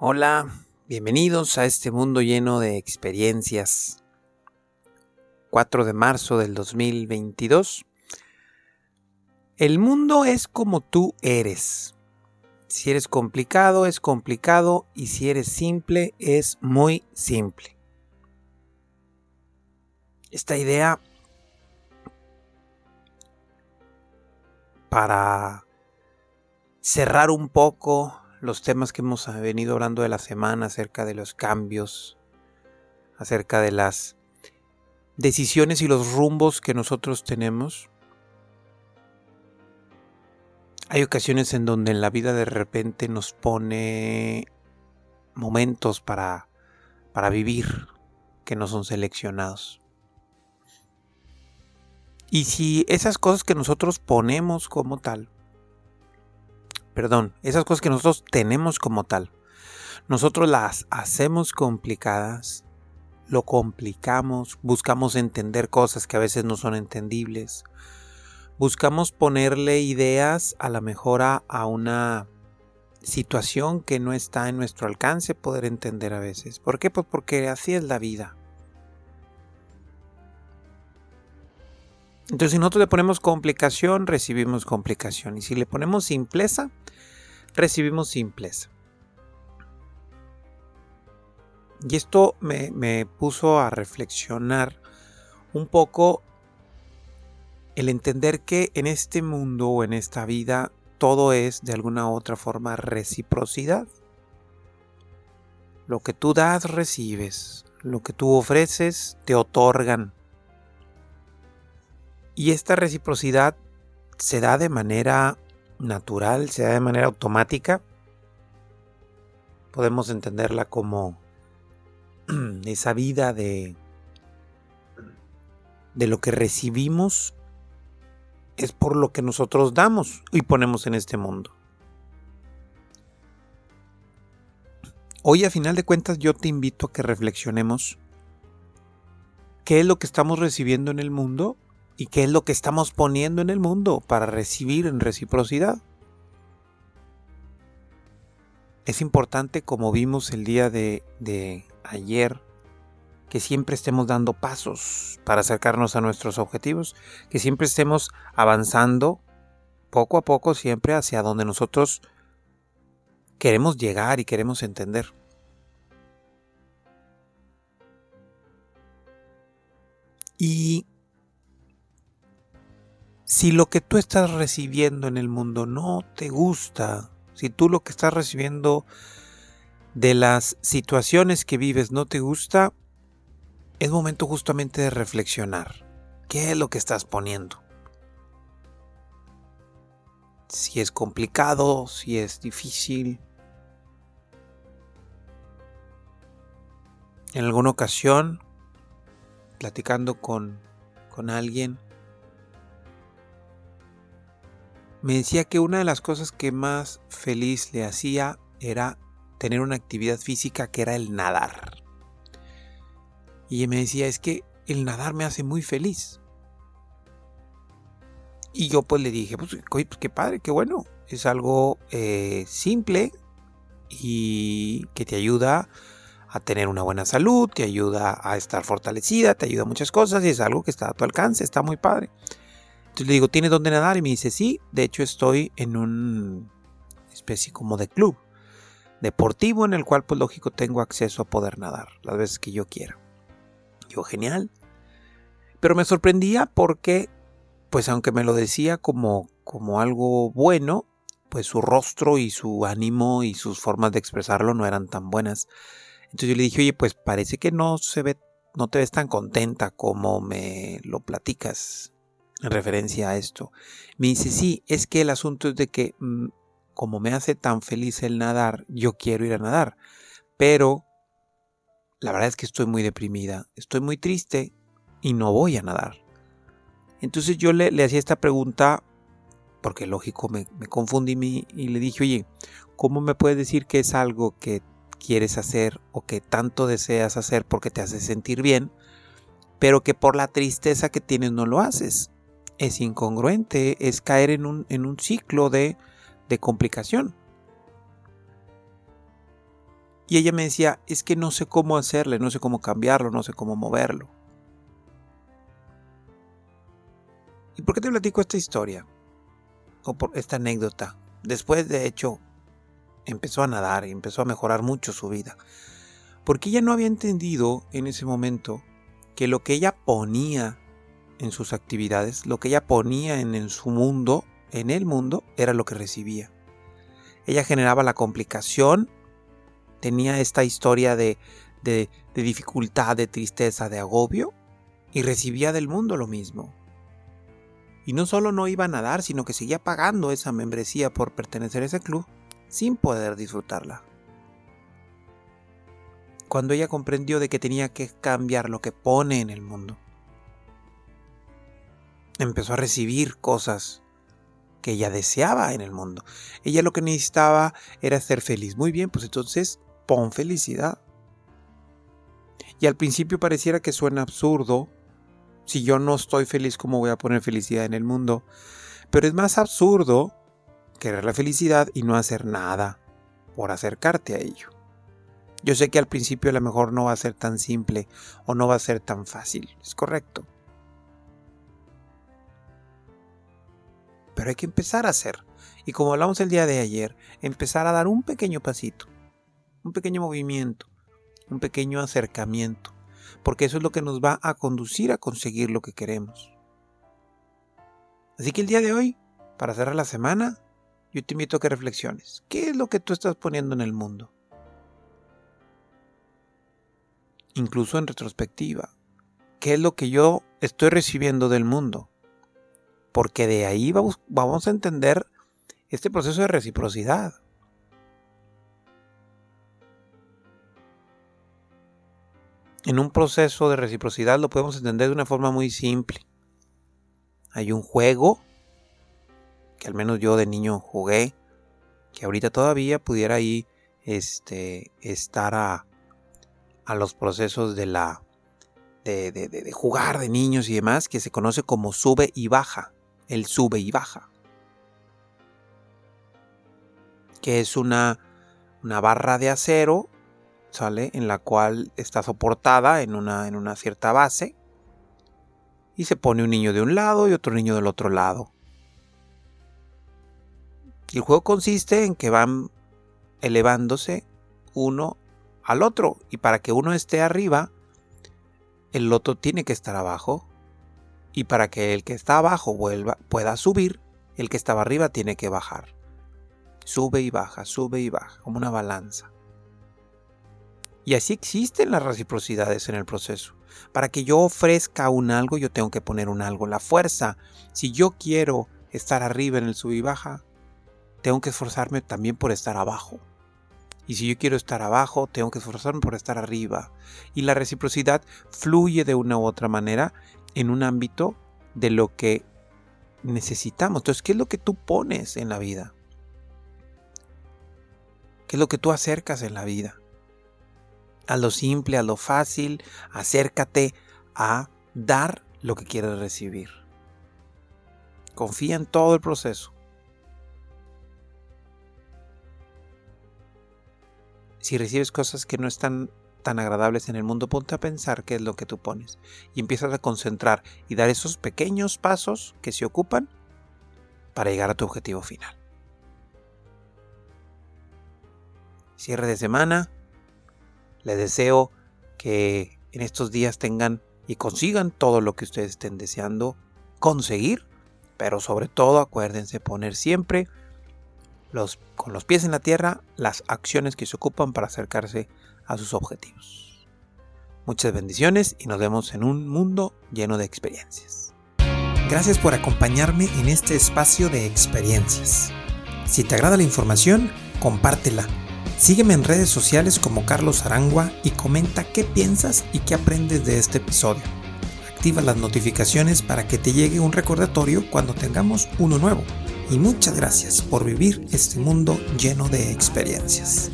Hola, bienvenidos a este mundo lleno de experiencias. 4 de marzo del 2022. El mundo es como tú eres. Si eres complicado, es complicado y si eres simple, es muy simple. Esta idea para cerrar un poco los temas que hemos venido hablando de la semana acerca de los cambios, acerca de las decisiones y los rumbos que nosotros tenemos. Hay ocasiones en donde en la vida de repente nos pone momentos para, para vivir que no son seleccionados. Y si esas cosas que nosotros ponemos como tal perdón, esas cosas que nosotros tenemos como tal, nosotros las hacemos complicadas, lo complicamos, buscamos entender cosas que a veces no son entendibles, buscamos ponerle ideas a la mejora a una situación que no está en nuestro alcance poder entender a veces. ¿Por qué? Pues porque así es la vida. Entonces, si nosotros le ponemos complicación, recibimos complicación. Y si le ponemos simpleza, recibimos simpleza. Y esto me, puso a reflexionar un poco el entender que en este mundo o en esta vida todo es de alguna u otra forma reciprocidad. Lo que tú das, recibes. Lo que tú ofreces, te otorgan. Y esta reciprocidad se da de manera natural, se da de manera automática. Podemos entenderla como esa vida de, de lo que recibimos es por lo que nosotros damos y ponemos en este mundo. Hoy a final de cuentas yo te invito a que reflexionemos qué es lo que estamos recibiendo en el mundo y qué es lo que estamos poniendo en el mundo para recibir en reciprocidad. Es importante, como vimos el día de, ayer, que siempre estemos dando pasos para acercarnos a nuestros objetivos, que siempre estemos avanzando poco a poco siempre hacia donde nosotros queremos llegar y queremos entender. Y si lo que tú estás recibiendo en el mundo no te gusta, si tú lo que estás recibiendo de las situaciones que vives no te gusta, es momento justamente de reflexionar. ¿Qué es lo que estás poniendo? Si es complicado, si es difícil. En alguna ocasión, platicando con, con alguien, me decía que una de las cosas que más feliz le hacía era tener una actividad física que era el nadar. Y me decía, es que el nadar me hace muy feliz. Y yo pues le dije, pues, pues qué padre, qué bueno. Es algo eh, simple y que te ayuda a tener una buena salud, te ayuda a estar fortalecida, te ayuda a muchas cosas y es algo que está a tu alcance, está muy padre le digo, ¿tienes dónde nadar? Y me dice, sí, de hecho estoy en una especie como de club deportivo en el cual pues lógico tengo acceso a poder nadar las veces que yo quiera. Yo, genial. Pero me sorprendía porque, pues aunque me lo decía como, como algo bueno, pues su rostro y su ánimo y sus formas de expresarlo no eran tan buenas. Entonces yo le dije, oye, pues parece que no se ve, no te ves tan contenta como me lo platicas en referencia a esto. Me dice, sí, es que el asunto es de que mm, como me hace tan feliz el nadar, yo quiero ir a nadar. Pero la verdad es que estoy muy deprimida, estoy muy triste y no voy a nadar. Entonces yo le, hacía esta pregunta, porque lógico me, me confundí y le dije, oye, ¿cómo me puedes decir que es algo que quieres hacer o que tanto deseas hacer porque te hace sentir bien, pero que por la tristeza que tienes no lo haces? Es incongruente, es caer en un, en un ciclo de, de complicación. Y ella me decía, es que no sé cómo hacerle, no sé cómo cambiarlo, no sé cómo moverlo. ¿Y por qué te platico esta historia? O por esta anécdota. Después, de hecho, empezó a nadar y empezó a mejorar mucho su vida. Porque ella no había entendido en ese momento que lo que ella ponía en sus actividades, lo que ella ponía en, su mundo, en el mundo, era lo que recibía. Ella generaba la complicación, tenía esta historia de, dificultad, de tristeza, de agobio, y recibía del mundo lo mismo. Y no solo no iba a nadar, sino que seguía pagando esa membresía por pertenecer a ese club sin poder disfrutarla. Cuando ella comprendió de que tenía que cambiar lo que pone en el mundo, empezó a recibir cosas que ella deseaba en el mundo. Ella lo que necesitaba era ser feliz. Muy bien, pues entonces pon felicidad. Y al principio pareciera que suena absurdo. Si yo no estoy feliz, ¿cómo voy a poner felicidad en el mundo? Pero es más absurdo querer la felicidad y no hacer nada por acercarte a ello. Yo sé que al principio a lo mejor no va a ser tan simple o no va a ser tan fácil, es correcto. Pero hay que empezar a hacer. Y como hablamos el día de ayer, empezar a dar un pequeño pasito, un pequeño movimiento, un pequeño acercamiento, porque eso es lo que nos va a conducir a conseguir lo que queremos. Así que el día de hoy, para cerrar la semana, yo te invito a que reflexiones. ¿Qué es lo que tú estás poniendo en el mundo? Incluso en retrospectiva. ¿Qué es lo que yo estoy recibiendo del mundo? Porque de ahí vamos, a entender este proceso de reciprocidad. En un proceso de reciprocidad lo podemos entender de una forma muy simple. Hay un juego que al menos yo de niño jugué, que ahorita todavía pudiera ahí este, estar a, a los procesos de la de, de, jugar de niños y demás, que se conoce como sube y baja el sube y baja, que es una, una barra de acero, ¿sale? En la cual está soportada en una, en una cierta base y se pone un niño de un lado y otro niño del otro lado. El juego consiste en que van elevándose uno al otro y para que uno esté arriba, el otro tiene que estar abajo y para que el que está abajo vuelva, pueda subir, el que estaba arriba tiene que bajar. Sube y baja, sube y baja, como una balanza. Y así existen las reciprocidades en el proceso. Para que yo ofrezca un algo, yo tengo que poner un algo. La fuerza, si yo quiero estar arriba en el sub y baja, tengo que esforzarme también por estar abajo. Y si yo quiero estar abajo, tengo que esforzarme por estar arriba. Y la reciprocidad fluye de una u otra manera en un ámbito de lo que necesitamos. Entonces, ¿qué es lo que tú pones en la vida? ¿Qué es lo que tú acercas en la vida? A lo simple, a lo fácil, acércate a dar lo que quieres recibir. Confía en todo el proceso. Si recibes cosas que no están tan agradables en el mundo, ponte a pensar qué es lo que tú pones y empiezas a concentrar y dar esos pequeños pasos que se ocupan para llegar a tu objetivo final. Cierre de semana. Les deseo que en estos días tengan y consigan todo lo que ustedes estén deseando conseguir, pero sobre todo acuérdense poner siempre los, con los pies en la tierra las acciones que se ocupan para acercarse a sus objetivos. Muchas bendiciones y nos vemos en un mundo lleno de experiencias. Gracias por acompañarme en este espacio de experiencias. Si te agrada la información, compártela. Sígueme en redes sociales como Carlos Arangua y comenta qué piensas y qué aprendes de este episodio. Activa las notificaciones para que te llegue un recordatorio cuando tengamos uno nuevo. Y muchas gracias por vivir este mundo lleno de experiencias.